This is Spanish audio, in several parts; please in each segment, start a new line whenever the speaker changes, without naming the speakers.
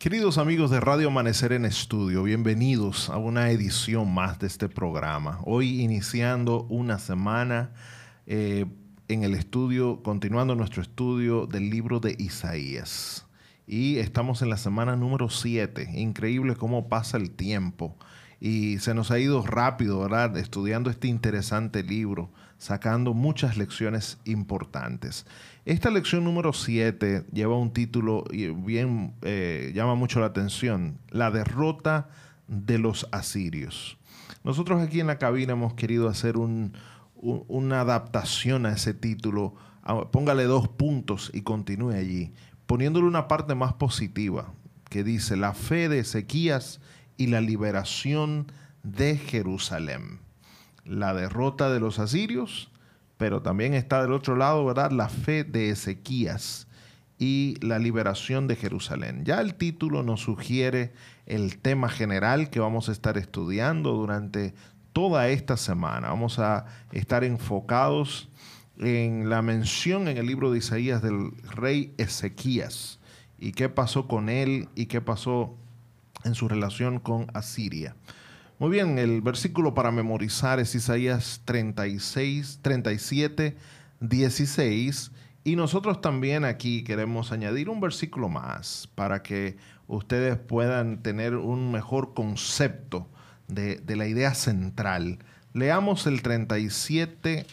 Queridos amigos de Radio Amanecer en Estudio, bienvenidos a una edición más de este programa. Hoy iniciando una semana eh, en el estudio, continuando nuestro estudio del libro de Isaías. Y estamos en la semana número 7. Increíble cómo pasa el tiempo. Y se nos ha ido rápido, ¿verdad? Estudiando este interesante libro, sacando muchas lecciones importantes. Esta lección número 7 lleva un título y bien eh, llama mucho la atención, la derrota de los asirios. Nosotros aquí en la cabina hemos querido hacer una adaptación a ese título. Ah, póngale dos puntos y continúe allí, poniéndole una parte más positiva que dice la fe de Ezequías y la liberación de Jerusalén. La derrota de los asirios pero también está del otro lado, ¿verdad? La fe de Ezequías y la liberación de Jerusalén. Ya el título nos sugiere el tema general que vamos a estar estudiando durante toda esta semana. Vamos a estar enfocados en la mención en el libro de Isaías del rey Ezequías y qué pasó con él y qué pasó en su relación con Asiria. Muy bien, el versículo para memorizar es Isaías 36, 37, 16. Y nosotros también aquí queremos añadir un versículo más para que ustedes puedan tener un mejor concepto de, de la idea central. Leamos el 37,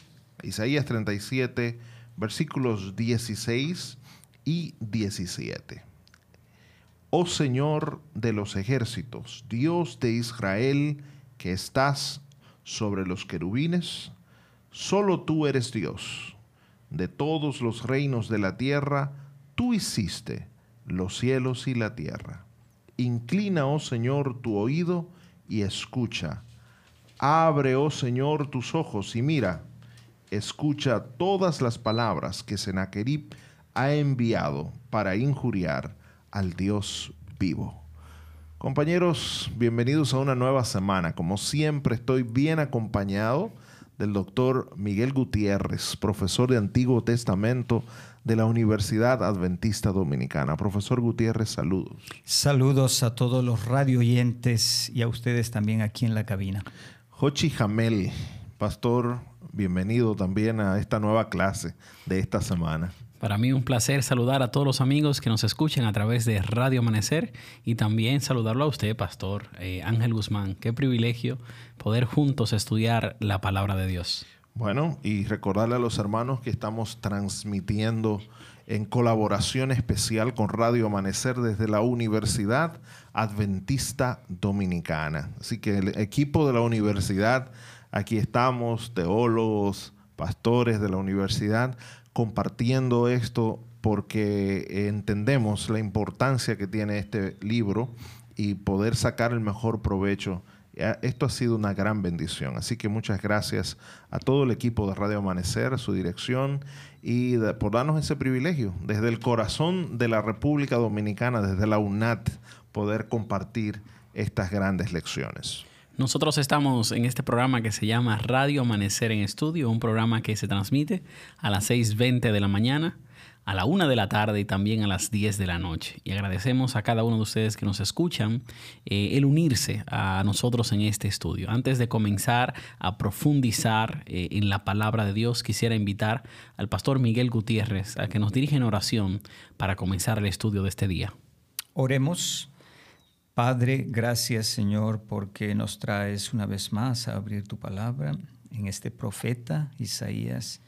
Isaías 37, versículos 16 y 17. Oh Señor de los ejércitos, Dios de Israel, que estás sobre los querubines, solo tú eres Dios. De todos los reinos de la tierra, tú hiciste los cielos y la tierra. Inclina, oh Señor, tu oído y escucha. Abre, oh Señor, tus ojos y mira. Escucha todas las palabras que Sennacherib ha enviado para injuriar al Dios vivo. Compañeros, bienvenidos a una nueva semana. Como siempre, estoy bien acompañado del doctor Miguel Gutiérrez, profesor de Antiguo Testamento de la Universidad Adventista Dominicana. Profesor Gutiérrez, saludos.
Saludos a todos los radio oyentes y a ustedes también aquí en la cabina.
Jochi Jamel, pastor, bienvenido también a esta nueva clase de esta semana.
Para mí un placer saludar a todos los amigos que nos escuchan a través de Radio Amanecer y también saludarlo a usted, Pastor eh, Ángel Guzmán. Qué privilegio poder juntos estudiar la palabra de Dios.
Bueno, y recordarle a los hermanos que estamos transmitiendo en colaboración especial con Radio Amanecer desde la Universidad Adventista Dominicana. Así que el equipo de la universidad, aquí estamos, teólogos, pastores de la universidad, compartiendo esto porque entendemos la importancia que tiene este libro y poder sacar el mejor provecho. Esto ha sido una gran bendición. Así que muchas gracias a todo el equipo de Radio Amanecer, su dirección y por darnos ese privilegio desde el corazón de la República Dominicana, desde la UNAT, poder compartir estas grandes lecciones.
Nosotros estamos en este programa que se llama Radio Amanecer en Estudio, un programa que se transmite a las 6.20 de la mañana, a la 1 de la tarde y también a las 10 de la noche. Y agradecemos a cada uno de ustedes que nos escuchan eh, el unirse a nosotros en este estudio. Antes de comenzar a profundizar eh, en la palabra de Dios, quisiera invitar al pastor Miguel Gutiérrez a que nos dirija en oración para comenzar el estudio de este día.
Oremos. Padre, gracias Señor porque nos traes una vez más a abrir tu palabra en este profeta Isaías.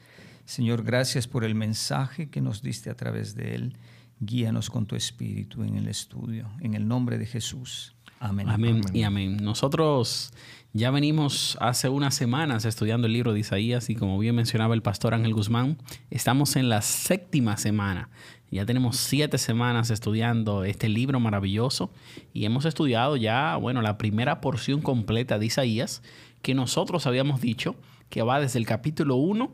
Señor, gracias por el mensaje que nos diste a través de él. Guíanos con tu espíritu en el estudio. En el nombre de Jesús.
Amén. Amén, y amén. Nosotros ya venimos hace unas semanas estudiando el libro de Isaías y como bien mencionaba el pastor Ángel Guzmán, estamos en la séptima semana ya tenemos siete semanas estudiando este libro maravilloso y hemos estudiado ya, bueno, la primera porción completa de Isaías que nosotros habíamos dicho que va desde el capítulo 1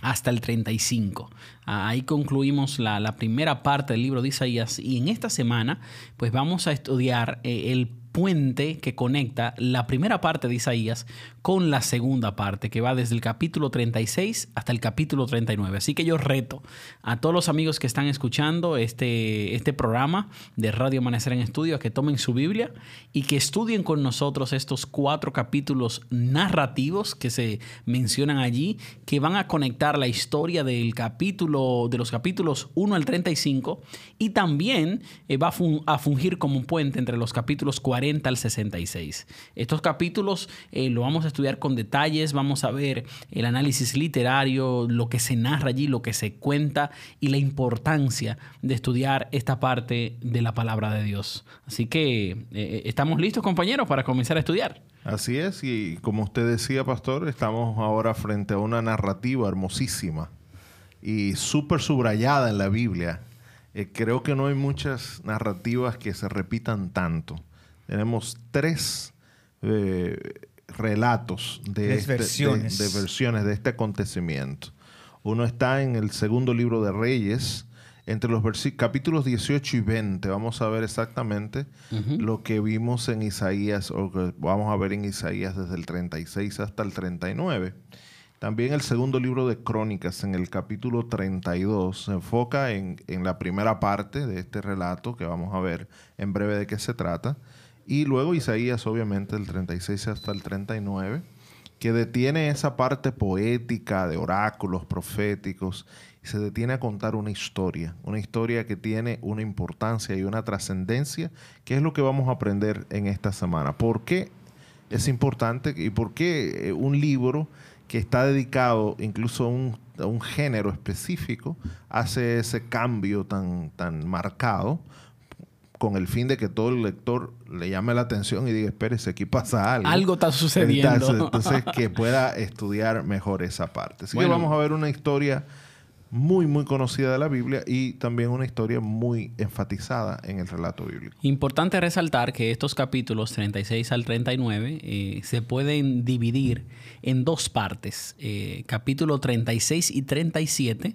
hasta el 35. Ah, ahí concluimos la, primera parte del libro de Isaías y en esta semana pues vamos a estudiar eh, el puente que conecta la primera parte de Isaías con la segunda parte, que va desde el capítulo 36 hasta el capítulo 39. Así que yo reto a todos los amigos que están escuchando este, este programa de Radio Amanecer en Estudio a que tomen su Biblia y que estudien con nosotros estos cuatro capítulos narrativos que se mencionan allí, que van a conectar la historia del capítulo, de los capítulos 1 al 35 y también eh, va a, fungir como un puente entre los capítulos 40 al 66. Estos capítulos eh, lo vamos a estudiar con detalles, vamos a ver el análisis literario, lo que se narra allí, lo que se cuenta y la importancia de estudiar esta parte de la palabra de Dios. Así que eh, estamos listos compañeros para comenzar a estudiar.
Así es, y como usted decía, pastor, estamos ahora frente a una narrativa hermosísima y súper subrayada en la Biblia. Eh, creo que no hay muchas narrativas que se repitan tanto. Tenemos tres eh, relatos de, este, versiones. De, versiones de este acontecimiento. Uno está en el segundo libro de Reyes, entre los capítulos 18 y 20. Vamos a ver exactamente lo que vimos en Isaías, o que vamos a ver en Isaías desde el 36 hasta el 39. También el segundo libro de Crónicas, en el capítulo 32, se enfoca en, en, la primera parte de este relato, que vamos a ver en breve de qué se trata. Y luego Isaías, obviamente, del 36 hasta el 39, que detiene esa parte poética de oráculos proféticos y se detiene a contar una historia, una historia que tiene una importancia y una trascendencia, que es lo que vamos a aprender en esta semana. ¿Por qué es importante y por qué eh, un libro que está dedicado incluso a un, a un género específico hace ese cambio tan, tan marcado? Con el fin de que todo el lector le llame la atención y diga, espérese, aquí pasa algo.
Algo está sucediendo.
Entonces, que pueda estudiar mejor esa parte. Así que vamos a ver una historia muy, muy conocida de la Biblia y también una historia muy enfatizada en el relato bíblico.
Importante resaltar que estos capítulos 36 al 39 eh, se pueden dividir en dos partes. Eh, capítulo 36 y 37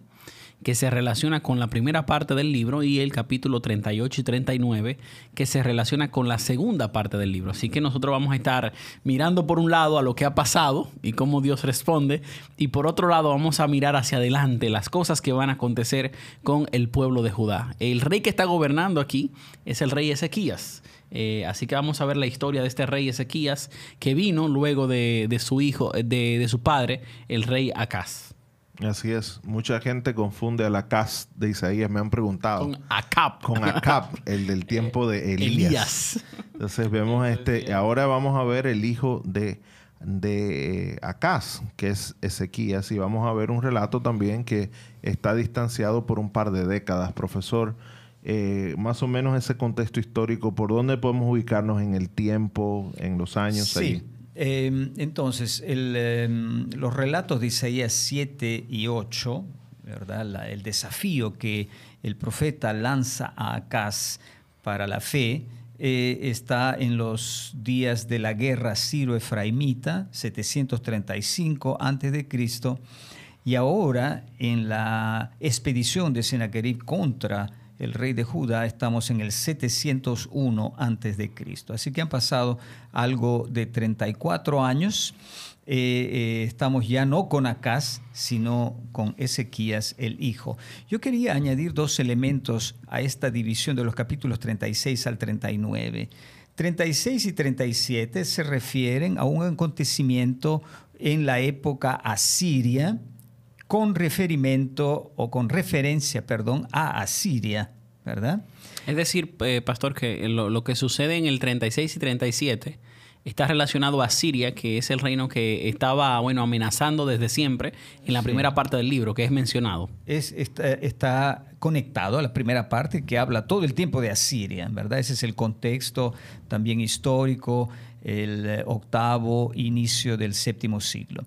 que se relaciona con la primera parte del libro y el capítulo 38 y 39 que se relaciona con la segunda parte del libro. Así que nosotros vamos a estar mirando por un lado a lo que ha pasado y cómo Dios responde y por otro lado vamos a mirar hacia adelante las cosas que van a acontecer con el pueblo de Judá. El rey que está gobernando aquí es el rey Ezequías. Eh, así que vamos a ver la historia de este rey Ezequías que vino luego de, su hijo, de, de su padre, el rey Acaz.
Así es. Mucha gente confunde a la Cas de Isaías. Me han preguntado.
Con Acap.
Con Acap, el del tiempo de Elías. Entonces vemos este. Ahora vamos a ver el hijo de, de Acaz, que es Ezequías. Y vamos a ver un relato también que está distanciado por un par de décadas. Profesor, eh, más o menos ese contexto histórico, ¿por dónde podemos ubicarnos en el tiempo, en los años?
Sí. Em, entonces, em, los relatos de Isaías 7 y 8, ¿verdad? el desafío que el profeta lanza a Acaz para la fe, eh, está en los días de la guerra Ciro-Efraimita, 735 a.C., y ahora en la expedición de Sennacherib contra el rey de Judá, estamos en el 701 antes de Cristo. Así que han pasado algo de 34 años. Eh, eh, estamos ya no con Acaz, sino con Ezequías, el hijo. Yo quería añadir dos elementos a esta división de los capítulos 36 al 39. 36 y 37 se refieren a un acontecimiento en la época asiria, con referimiento o con referencia, perdón, a Asiria, ¿verdad?
Es decir, eh, pastor, que lo, que sucede en el 36 y 37 está relacionado a Siria, que es el reino que estaba, bueno, amenazando desde siempre en la primera parte del libro, que es mencionado.
Es, está, conectado a la primera parte que habla todo el tiempo de Asiria, ¿verdad? Ese es el contexto también histórico, el eh, octavo inicio del séptimo siglo.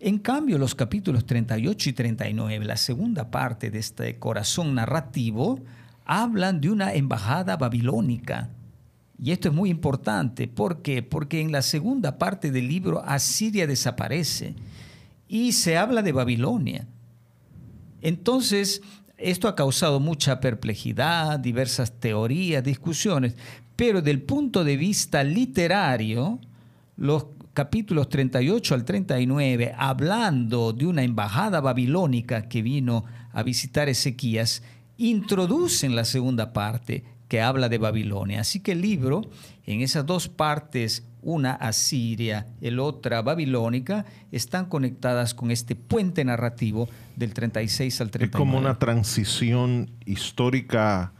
En cambio, los capítulos 38 y 39, la segunda parte de este corazón narrativo, hablan de una embajada babilónica. Y esto es muy importante. ¿Por qué? Porque en la segunda parte del libro Asiria desaparece y se habla de Babilonia. Entonces, esto ha causado mucha perplejidad, diversas teorías, discusiones, Pero del punto de vista literario, los capítulos 38 al 39, hablando de una embajada babilónica que vino a visitar Ezequías, introducen la segunda parte que habla de Babilonia. Así que el libro, en esas dos partes, una asiria, el otra babilónica, están conectadas con este puente narrativo del 36 al 39.
Es como una transición histórica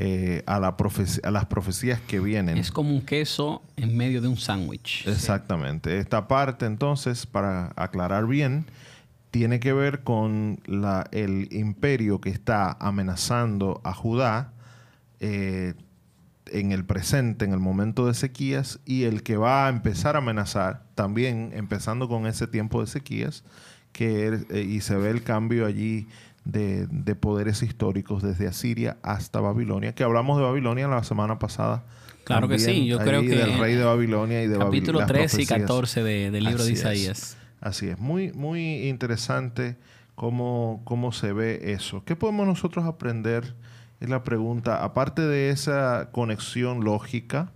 eh, a, la a las profecías que vienen.
Es como un queso en medio de un sándwich.
Exactamente. Esta parte, entonces, para aclarar bien, tiene que ver con la, el imperio que está amenazando a Judá eh, en el presente, en el momento de sequías, y el que va a empezar a amenazar, también empezando con ese tiempo de sequías, que, eh, y se ve el cambio allí de, poderes históricos desde Asiria hasta Babilonia, que hablamos de Babilonia la semana pasada.
Claro que sí, yo creo que...
Del rey de Babilonia y de
Capítulo 13 y 14 del libro de Isaías.
así es, muy, muy interesante cómo, cómo se ve eso. ¿Qué podemos nosotros aprender? Es la pregunta, aparte de esa conexión lógica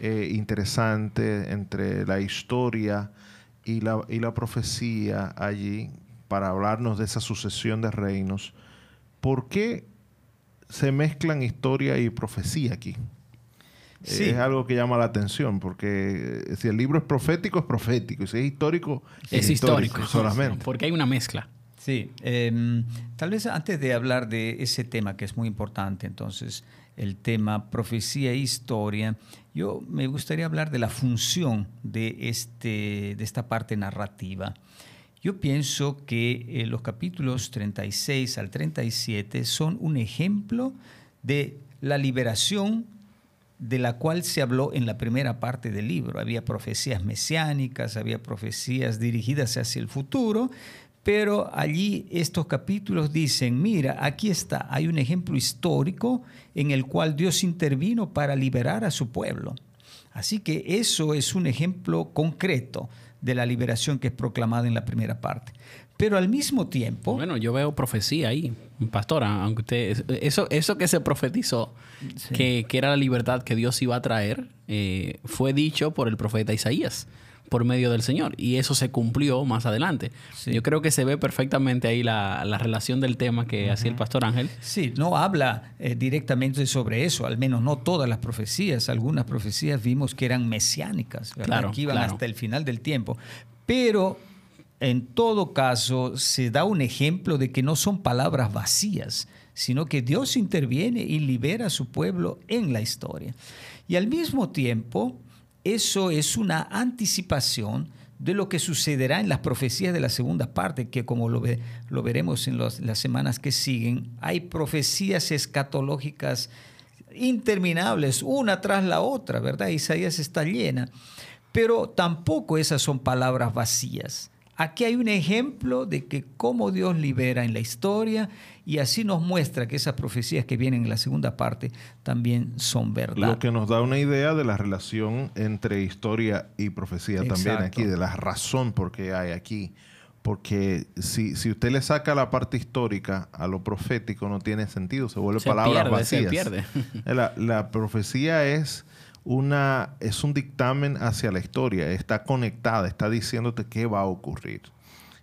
eh, interesante entre la historia y la, y la profecía allí, para hablarnos de esa sucesión de reinos, ¿por qué se mezclan historia y profecía aquí? Es algo que llama la atención, porque si el libro es profético, es profético, y si es histórico,
es, histórico, solamente. Porque hay una mezcla.
Sí, em, tal vez antes de hablar de ese tema que es muy importante, entonces, el tema profecía e historia, yo me gustaría hablar de la función de, este, de esta parte narrativa. Yo pienso que eh, los capítulos 36 al 37 son un ejemplo de la liberación de la cual se habló en la primera parte del libro. Había profecías mesiánicas, había profecías dirigidas hacia el futuro, pero allí estos capítulos dicen, mira, aquí está, hay un ejemplo histórico en el cual Dios intervino para liberar a su pueblo. Así que eso es un ejemplo concreto de la liberación que es proclamada en la primera parte. Pero al mismo tiempo...
Bueno, yo veo profecía ahí, pastora, aunque usted... Eso, eso que se profetizó, que, era la libertad que Dios iba a traer, eh, fue dicho por el profeta Isaías por medio del Señor. Y eso se cumplió más adelante. Yo creo que se ve perfectamente ahí la, relación del tema que hacía el pastor Ángel.
Sí, no habla eh, directamente sobre eso, al menos no todas las profecías. Algunas profecías vimos que eran mesiánicas, que iban hasta el final del tiempo. Pero en todo caso se da un ejemplo de que no son palabras vacías, sino que Dios interviene y libera a su pueblo en la historia. Y al mismo tiempo, eso es una anticipación de lo que sucederá en las profecías de la segunda parte, que como lo, veremos en las semanas que siguen, hay profecías escatológicas interminables, una tras la otra, ¿verdad? Isaías está llena, pero tampoco esas son palabras vacías. Aquí hay un ejemplo de que cómo Dios libera en la historia y así nos muestra que esas profecías que vienen en la segunda parte también son verdad.
Lo que nos da una idea de la relación entre historia y profecía también aquí, de la razón por qué hay aquí. Porque si, si usted le saca la parte histórica a lo profético, no tiene sentido, se vuelve palabras vacías. Se pierde. La, la profecía es una, es un dictamen hacia la historia, está conectada, está diciéndote qué va a ocurrir.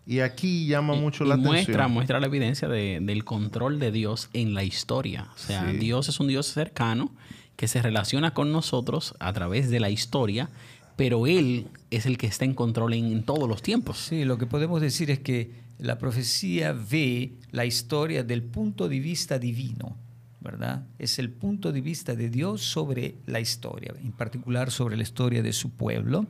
Y aquí llama mucho la
muestra,
atención.
Muestra la evidencia del control de Dios en la historia. O sea, Dios es un Dios cercano que se relaciona con nosotros a través de la historia, pero Él es el que está en control en todos los tiempos.
Sí, lo que podemos decir es que la profecía ve la historia del punto de vista divino. Es el punto de vista de Dios sobre la historia, en particular sobre la historia de su pueblo.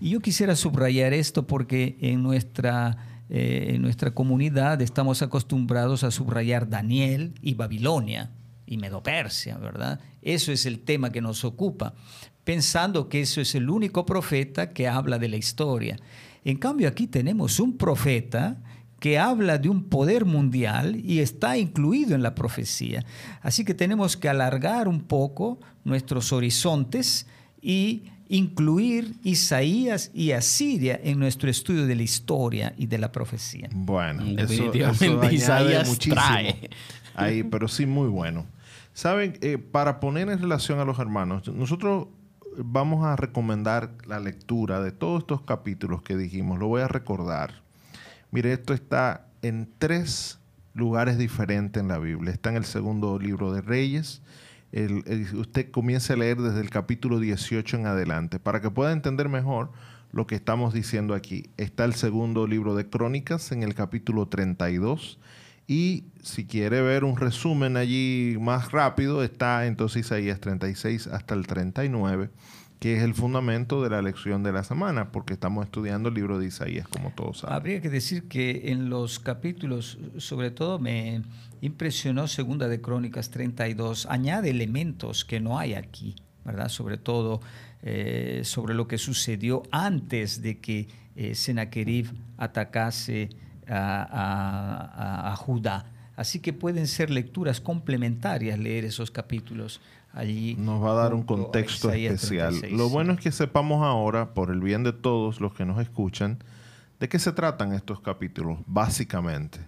Y yo quisiera subrayar esto porque en nuestra, eh, en nuestra comunidad estamos acostumbrados a subrayar Daniel y Babilonia y Medopersia, ¿verdad? Eso es el tema que nos ocupa, pensando que eso es el único profeta que habla de la historia. En cambio, aquí tenemos un profeta que habla de un poder mundial y está incluido en la profecía. Así que tenemos que alargar un poco nuestros horizontes y incluir Isaías y Asiria en nuestro estudio de la historia y de la profecía.
Bueno, definitivamente Isaías trae. Ahí, pero sí muy bueno. Saben, eh, para poner en relación a los hermanos, nosotros vamos a recomendar la lectura de todos estos capítulos que dijimos. Lo voy a recordar. Mire, esto está en tres lugares diferentes en la Biblia. Está en el segundo libro de Reyes. usted comience a leer desde el capítulo 18 en adelante para que pueda entender mejor lo que estamos diciendo aquí. Está el segundo libro de Crónicas en el capítulo 32 y si quiere ver un resumen allí más rápido, está entonces Isaías 36 hasta el 39, que es el fundamento de la lección de la semana, porque estamos estudiando el libro de Isaías, como todos saben.
Habría que decir que en los capítulos, sobre todo me impresionó Segunda de Crónicas 32, añade elementos que no hay aquí, ¿verdad? Sobre todo eh, sobre lo que sucedió antes de que eh, Sennacherib atacase a, Judá. Así que pueden ser lecturas complementarias leer esos capítulos allí.
Nos va a dar un contexto especial. Lo bueno es que sepamos ahora, por el bien de todos los que nos escuchan, de qué se tratan estos capítulos, básicamente.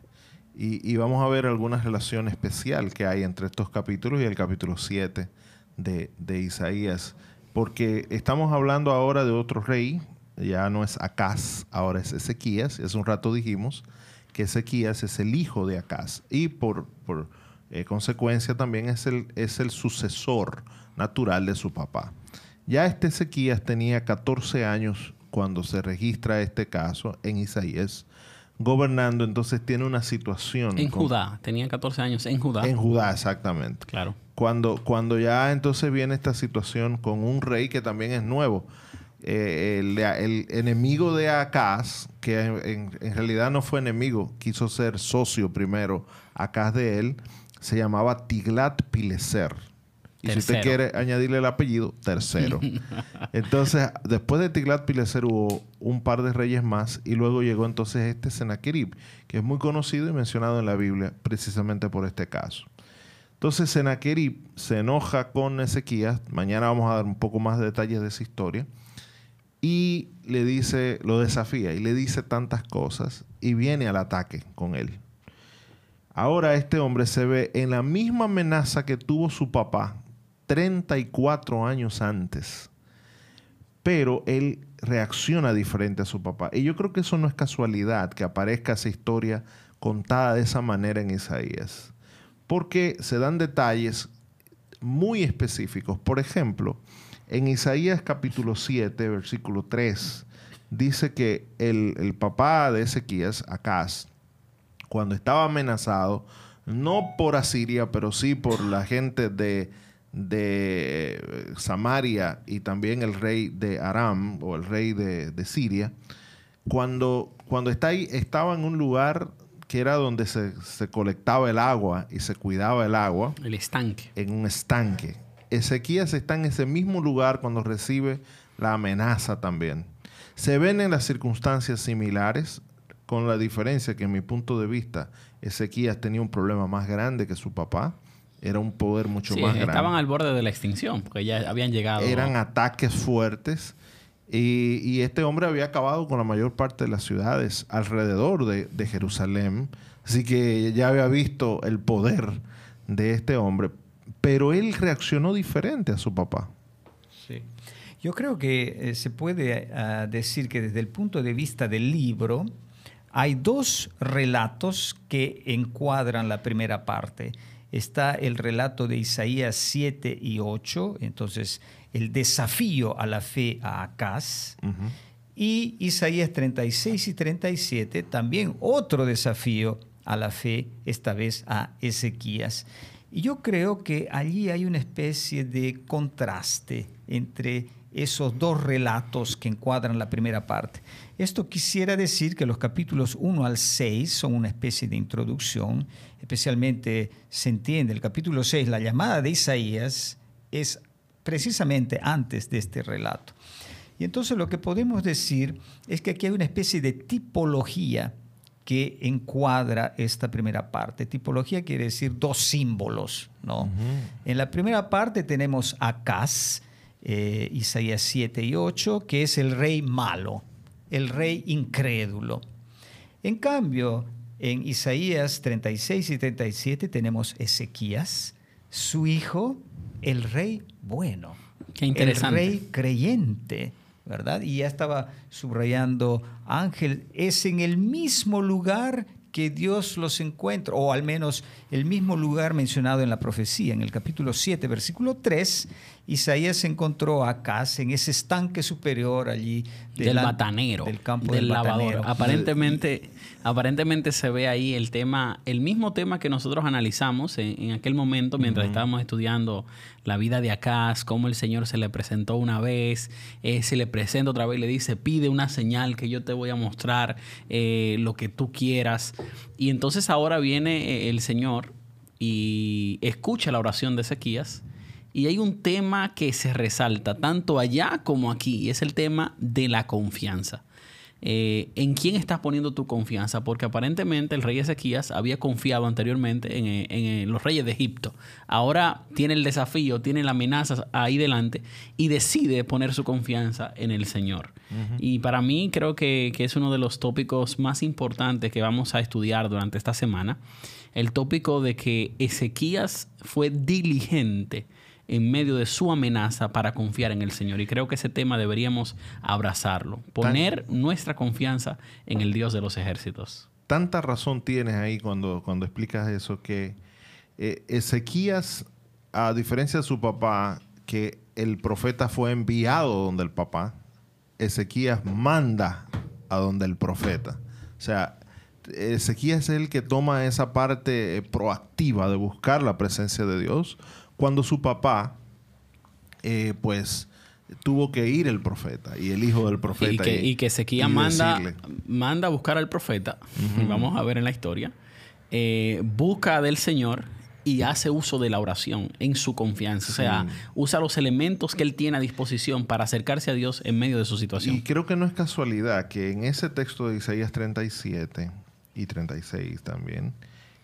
Y, vamos a ver alguna relación especial que hay entre estos capítulos y el capítulo 7 de, de Isaías. Porque estamos hablando ahora de otro rey, ya no es Acaz, ahora es Ezequías. Hace un rato dijimos que Ezequías es el hijo de Acaz y por, por eh, consecuencia también es el, es el sucesor natural de su papá. Ya este Ezequías tenía 14 años cuando se registra este caso en Isaías, gobernando, entonces tiene una situación.
En Judá, tenía 14 años en Judá.
En Judá, exactamente.
Claro.
Cuando, cuando ya entonces viene esta situación con un rey que también es nuevo. Eh, el, enemigo de Acaz, que en, realidad no fue enemigo, quiso ser socio primero, Acaz de él, se llamaba Tiglat Pileser. Y si usted quiere añadirle el apellido, tercero. entonces, después de Tiglat Pileser hubo un par de reyes más y luego llegó entonces este Sennacherib, que es muy conocido y mencionado en la Biblia precisamente por este caso. Entonces Sennacherib se enoja con Ezequías, mañana vamos a dar un poco más de detalles de esa historia, y le dice, lo desafía y le dice tantas cosas y viene al ataque con él. Ahora este hombre se ve en la misma amenaza que tuvo su papá 34 años antes, pero él reacciona diferente a su papá. Y yo creo que eso no es casualidad que aparezca esa historia contada de esa manera en Isaías porque se dan detalles muy específicos. Por ejemplo, en Isaías capítulo 7, versículo 3, dice que el, papá de Ezequías, Acaz, cuando estaba amenazado, no por Asiria, pero sí por la gente de, de Samaria y también el rey de Aram o el rey de, de Siria, cuando, cuando está ahí, estaba en un lugar que era donde se, colectaba el agua y se cuidaba el agua.
El estanque.
En un estanque. Ezequías está en ese mismo lugar cuando recibe la amenaza también. Se ven en las circunstancias similares, con la diferencia que en mi punto de vista Ezequías tenía un problema más grande que su papá. Era un poder mucho más grande.
Estaban al borde de la extinción, porque ya habían llegado.
Eran ataques fuertes y, este hombre había acabado con la mayor parte de las ciudades alrededor de, Jerusalén. Así que ya había visto el poder de este hombre. Pero él reaccionó diferente a su papá.
Sí. Yo creo que eh, se puede ah, decir que desde el punto de vista del libro, hay dos relatos que encuadran la primera parte. Está el relato de Isaías 7 y 8, entonces el desafío a la fe a Acaz. Y Isaías 36 y 37, también otro desafío a la fe, esta vez a Ezequías. Y yo creo que allí hay una especie de contraste entre esos dos relatos que encuadran la primera parte. Esto quisiera decir que los capítulos 1 al 6 son una especie de introducción, especialmente se entiende el capítulo 6, la llamada de Isaías es precisamente antes de este relato. Y entonces lo que podemos decir es que aquí hay una especie de tipología que encuadra esta primera parte. Tipología quiere decir dos símbolos. ¿no? En la primera parte tenemos a Acaz, eh, Isaías 7 y 8, que es el rey malo, el rey incrédulo. En cambio, en Isaías 36 y 37 tenemos Ezequías, su hijo, el rey bueno.
Qué interesante.
El rey creyente, ¿verdad? Y ya estaba subrayando, Ángel, es en el mismo lugar que Dios los encuentra, o al menos el mismo lugar mencionado en la profecía, en el capítulo 7, versículo 3, Isaías encontró a Acaz en ese estanque superior allí
del batanero,
del campo
del,
del,
lavador. Aparentemente, aparentemente se ve ahí el tema, el mismo tema que nosotros analizamos en, aquel momento mientras estábamos estudiando la vida de Acaz, cómo el Señor se le presentó una vez, eh, se le presenta otra vez y le dice, pide una señal que yo te voy a mostrar eh, lo que tú quieras. Y entonces ahora viene eh, el Señor y escucha la oración de Ezequías y hay un tema que se resalta tanto allá como aquí, y es el tema de la confianza. Eh, ¿En quién estás poniendo tu confianza? Porque aparentemente el rey Ezequías había confiado anteriormente en, los reyes de Egipto. Ahora tiene el desafío, tiene la amenaza ahí delante y decide poner su confianza en el Señor. Y para mí creo que, que es uno de los tópicos más importantes que vamos a estudiar durante esta semana. El tópico de que Ezequías fue diligente en medio de su amenaza para confiar en el Señor. Y creo que ese tema deberíamos abrazarlo, poner nuestra confianza en el Dios de los ejércitos.
Tanta razón tienes ahí cuando, cuando explicas eso, que eh, Ezequías, a diferencia de su papá, que el profeta fue enviado donde el papá, Ezequías manda a donde el profeta. O sea, Ezequías es el que toma esa parte proactiva de buscar la presencia de Dios, cuando su papá, eh, pues, tuvo que ir el profeta y el hijo del profeta.
Y que, y, que Ezequiel manda, manda a buscar al profeta, vamos a ver en la historia, eh, busca del Señor y hace uso de la oración en su confianza. O sea, usa los elementos que él tiene a disposición para acercarse a Dios en medio de su situación.
Y creo que no es casualidad que en ese texto de Isaías 37 y 36 también,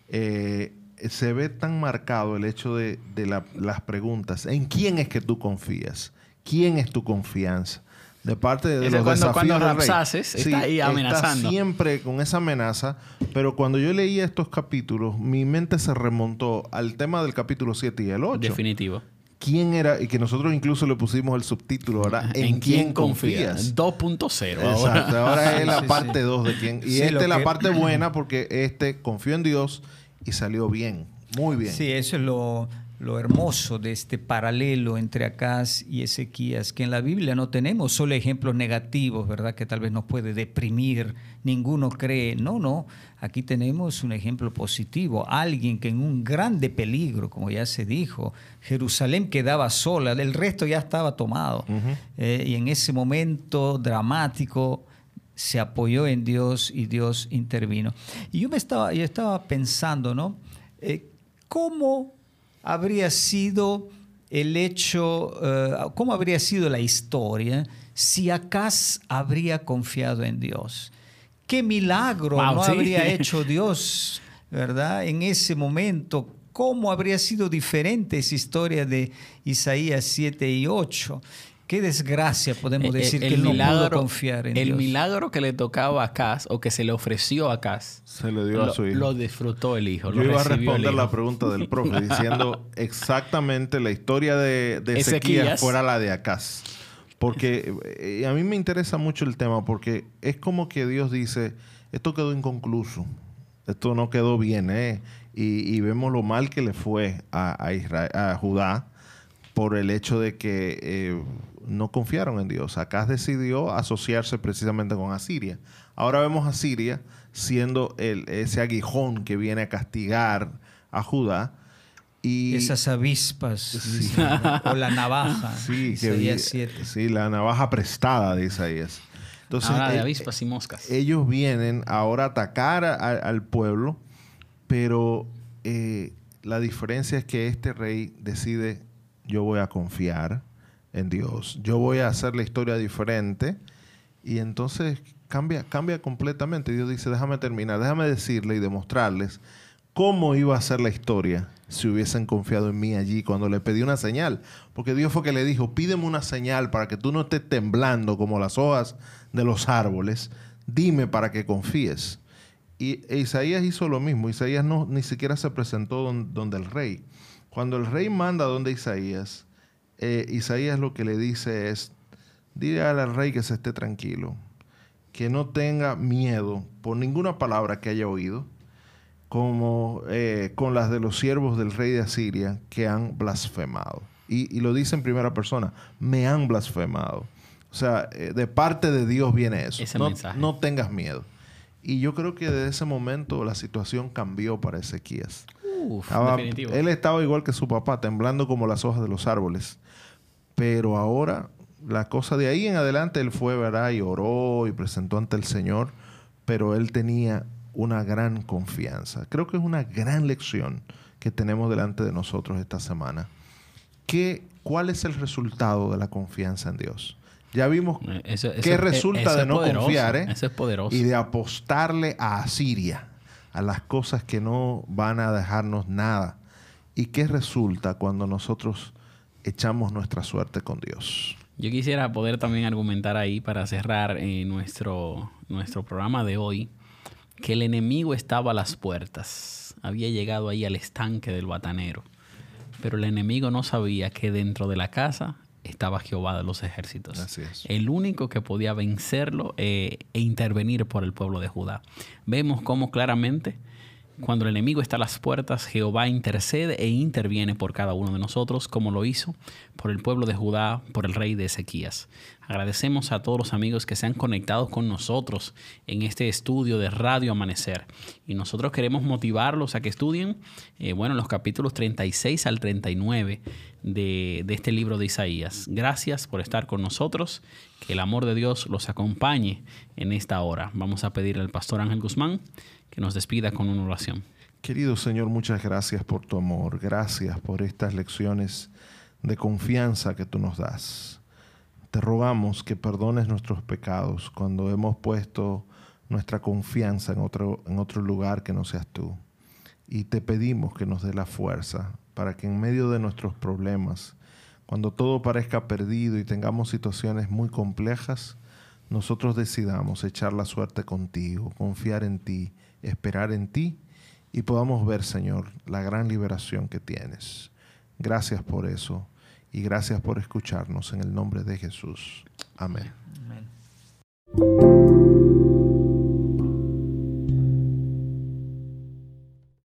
eh, se ve tan marcado el hecho de, las preguntas. ¿En quién es que tú confías? ¿Quién es tu confianza? De parte de los
cuando,
desafíos
cuando está ahí amenazando.
Está siempre con esa amenaza. Pero cuando yo leía estos capítulos, mi mente se remontó al tema del capítulo 7 y el 8.
Definitivo.
¿Quién era? Y que nosotros incluso le pusimos el subtítulo, ¿verdad? ¿En, quién, confías?
2.0.
Exacto. Ahora es la parte 2 de quién. Y esta es la parte buena porque este confió en Dios y salió bien, muy bien.
Sí, eso es lo, hermoso de este paralelo entre Acaz y Ezequías, que en la Biblia no tenemos solo ejemplos negativos, ¿verdad? Que tal vez nos puede deprimir, ninguno cree. No, no, aquí tenemos un ejemplo positivo, alguien que en un grande peligro, como ya se dijo, Jerusalén quedaba sola, el resto ya estaba tomado. Eh, y en ese momento dramático, se apoyó en Dios y Dios intervino. Y yo me estaba, yo estaba pensando, ¿no? Eh, ¿Cómo habría sido el hecho, eh, cómo habría sido la historia si Acaz habría confiado en Dios? ¿Qué milagro no habría hecho Dios, verdad? En ese momento, ¿cómo habría sido diferente esa historia de Isaías 7 y 8? Qué desgracia podemos eh, decir que él no pudo confiar en
el
Dios.
El milagro que le tocaba a Cas o que se le ofreció a Cas
se le dio
lo,
a su hijo.
Lo disfrutó el hijo.
Yo iba a responder la pregunta del profe diciendo exactamente la historia de, de Ezequías fuera la de Acaz. Porque eh, a mí me interesa mucho el tema porque es como que Dios dice, esto quedó inconcluso, esto no quedó bien, ¿eh? Y, vemos lo mal que le fue a, Israel, a Judá por el hecho de que eh, no confiaron en Dios. Acá decidió asociarse precisamente con Asiria. Ahora vemos a Siria siendo el, ese aguijón que viene a castigar a Judá. Y,
Esas avispas o la navaja.
Sí, sí, la navaja prestada de Isaías.
Entonces, ahora de avispas y moscas.
Ellos vienen ahora a atacar al pueblo, pero eh, la diferencia es que este rey decide, yo voy a confiar en Dios. Yo voy a hacer la historia diferente y entonces cambia, cambia completamente. Dios dice, déjame terminar, déjame decirle y demostrarles cómo iba a ser la historia si hubiesen confiado en mí allí cuando le pedí una señal. Porque Dios fue que le dijo, pídeme una señal para que tú no estés temblando como las hojas de los árboles. Dime para que confíes. Y e Isaías hizo lo mismo. Isaías no, ni siquiera se presentó donde el rey Cuando el rey manda donde Isaías, eh, Isaías lo que le dice es, dile al rey que se esté tranquilo, que no tenga miedo por ninguna palabra que haya oído, como eh, con las de los siervos del rey de Asiria que han blasfemado. Y, lo dice en primera persona, me han blasfemado. O sea, eh, de parte de Dios viene eso. no, no tengas miedo. Y yo creo que desde ese momento la situación cambió para Ezequías. Él estaba igual que su papá, temblando como las hojas de los árboles. Pero ahora, la cosa de ahí en adelante, él fue, ¿verdad? Y oró y presentó ante el Señor. Pero él tenía una gran confianza. Creo que es una gran lección que tenemos delante de nosotros esta semana. ¿Qué, ¿Cuál es el resultado de la confianza en Dios? Ya vimos eh, qué resulta de no confiar ¿eh? y de apostarle a Asiria, a las cosas que no van a dejarnos nada. ¿Y qué resulta cuando nosotros echamos nuestra suerte con Dios?
Yo quisiera poder también argumentar ahí para cerrar eh, nuestro, nuestro programa de hoy que el enemigo estaba a las puertas, había llegado ahí al estanque del batanero, pero el enemigo no sabía que dentro de la casa estaba Jehová de los ejércitos. El único que podía vencerlo eh, e intervenir por el pueblo de Judá. Vemos cómo claramente cuando el enemigo está a las puertas, Jehová intercede e interviene por cada uno de nosotros, como lo hizo por el pueblo de Judá, por el rey de Ezequías. Agradecemos a todos los amigos que se han conectado con nosotros en este estudio de Radio Amanecer. Y nosotros queremos motivarlos a que estudien, eh, bueno, los capítulos 36 al 39 de, de este libro de Isaías. Gracias por estar con nosotros. Que el amor de Dios los acompañe en esta hora. Vamos a pedir al pastor Ángel Guzmán que nos despida con una oración.
Querido Señor, muchas gracias por tu amor, gracias por estas lecciones de confianza que tú nos das. Te rogamos que perdones nuestros pecados cuando hemos puesto nuestra confianza en otro, lugar que no seas tú. Y te pedimos que nos dé la fuerza para que en medio de nuestros problemas, cuando todo parezca perdido y tengamos situaciones muy complejas, nosotros decidamos echar la suerte contigo, confiar en ti esperar en ti y podamos ver, Señor, la gran liberación que tienes. Gracias por eso y gracias por escucharnos en el nombre de Jesús. Amén.